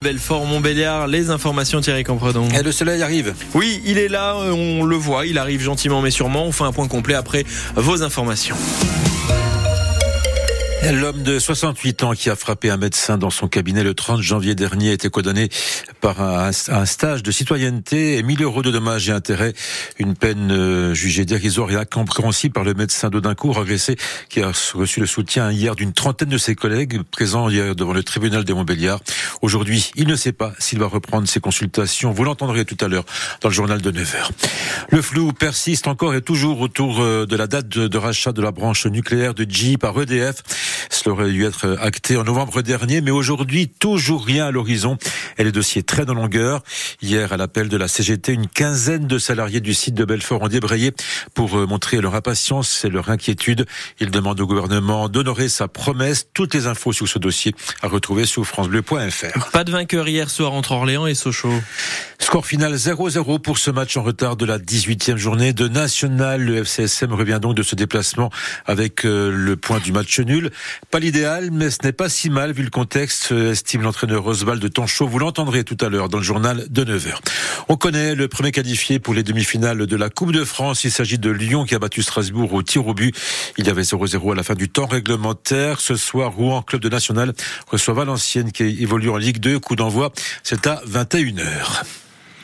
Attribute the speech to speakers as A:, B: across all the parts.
A: Belfort, Montbéliard, les informations Thierry Compredon.
B: Et le soleil arrive.
A: Oui, il est là, on le voit, il arrive gentiment mais sûrement. On fait un point complet après vos informations.
B: L'homme de 68 ans qui a frappé un médecin dans son cabinet le 30 janvier dernier a été condamné par un, stage de citoyenneté et 1000 euros de dommages et intérêts. Une peine euh, jugée dérisoire et incompréhensible par le médecin d'Audincourt agressé qui a reçu le soutien hier d'une trentaine de ses collègues présents hier devant le tribunal de Montbéliard. Aujourd'hui, il ne sait pas s'il va reprendre ses consultations. Vous l'entendrez tout à l'heure dans le journal de 9h. Le flou persiste encore et toujours autour euh, de la date de, rachat de la branche nucléaire de GE par EDF. Cela aurait dû être acté en novembre dernier, mais aujourd'hui, toujours rien à l'horizon. Et les dossiers traînent en longueur. Hier, à l'appel de la CGT, une quinzaine de salariés du site de Belfort ont débrayé pour euh, montrer leur impatience et leur inquiétude. Ils demandent au gouvernement d'honorer sa promesse. Toutes les infos sur ce dossier à retrouver sur francebleu.fr.
A: Pas de vainqueur hier soir entre Orléans et Sochaux.
B: Score final 0-0 pour ce match en retard de la 18e journée de National. Le FCSM revient donc de ce déplacement avec euh, le point du match nul. Pas l'idéal, mais ce n'est pas si mal vu le contexte, euh, estime l'entraîneur Oswald de Tanchot. Vous l'entendrez tout à l'heure dans le journal de 9h. On connaît le premier qualifié pour les demi-finales de la Coupe de France. Il s'agit de Lyon qui a battu Strasbourg au tir au but. Il y avait 0-0 à la fin du temps réglementaire. Ce soir, Rouen, club de National, reçoit Valenciennes qui évolue en Ligue 2. Coup d'envoi, c'est à 21h.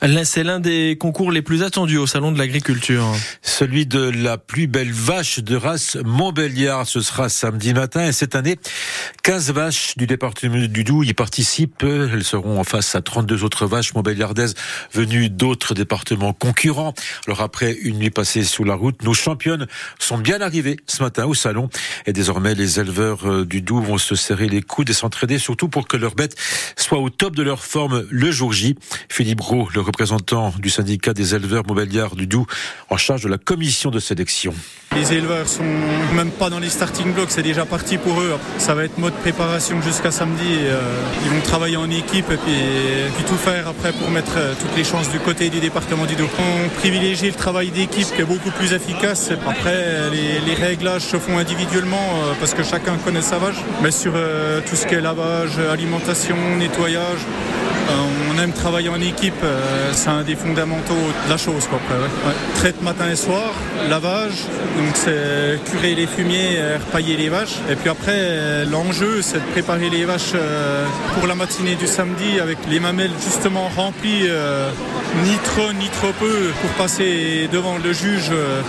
A: C'est l'un des concours les plus attendus au Salon de l'Agriculture.
B: Celui de la plus belle vache de race Montbéliard. Ce sera samedi matin. Et cette année, 15 vaches du département du Doubs y participent. Elles seront en face à 32 autres vaches montbéliardaises venues d'autres départements concurrents. Alors après une nuit passée sous la route, nos championnes sont bien arrivées ce matin au salon. Et désormais, les éleveurs euh, du Doubs vont se serrer les coudes et s'entraider surtout pour que leurs bêtes soient au top de leur forme le jour J. Philippe Gros le représentant du syndicat des éleveurs mobiliards du Doubs, en charge de la commission de sélection.
C: Les éleveurs sont même pas dans les starting blocks, c'est déjà parti pour eux. Ça va être mode préparation jusqu'à samedi. Euh, ils vont travailler en équipe et puis, tout faire après pour mettre euh, toutes les chances du côté du département du Doubs. On privilégie le travail d'équipe qui est beaucoup plus efficace. Après, les, réglages se font individuellement euh, parce que chacun connaît sa vache. Mais sur tout ce qui est lavage, alimentation, nettoyage, on aime travailler en équipe, c'est un des fondamentaux de la chose. Quoi, Traite matin et soir, lavage, donc c'est curer les fumiers, repailler les vaches. Et puis après, l'enjeu, c'est de préparer les vaches euh, pour la matinée du samedi avec les mamelles justement remplies, euh, ni trop ni trop peu, pour passer devant le juge, euh,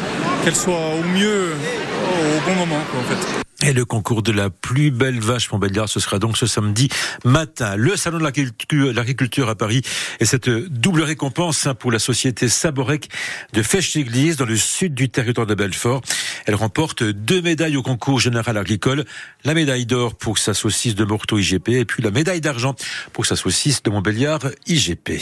C: qu'elles soient au mieux au bon moment. en fait.
B: Et le concours de la plus belle vache Montbéliard, ce sera donc ce samedi matin. Le salon de l'agriculture à Paris et cette double récompense hein, pour la société Saborec de Fèche-Église dans le sud du territoire de Belfort. Elle remporte deux médailles au concours général agricole. La médaille d'or pour sa saucisse de Morteau IGP et puis la médaille d'argent pour sa saucisse de Montbéliard IGP.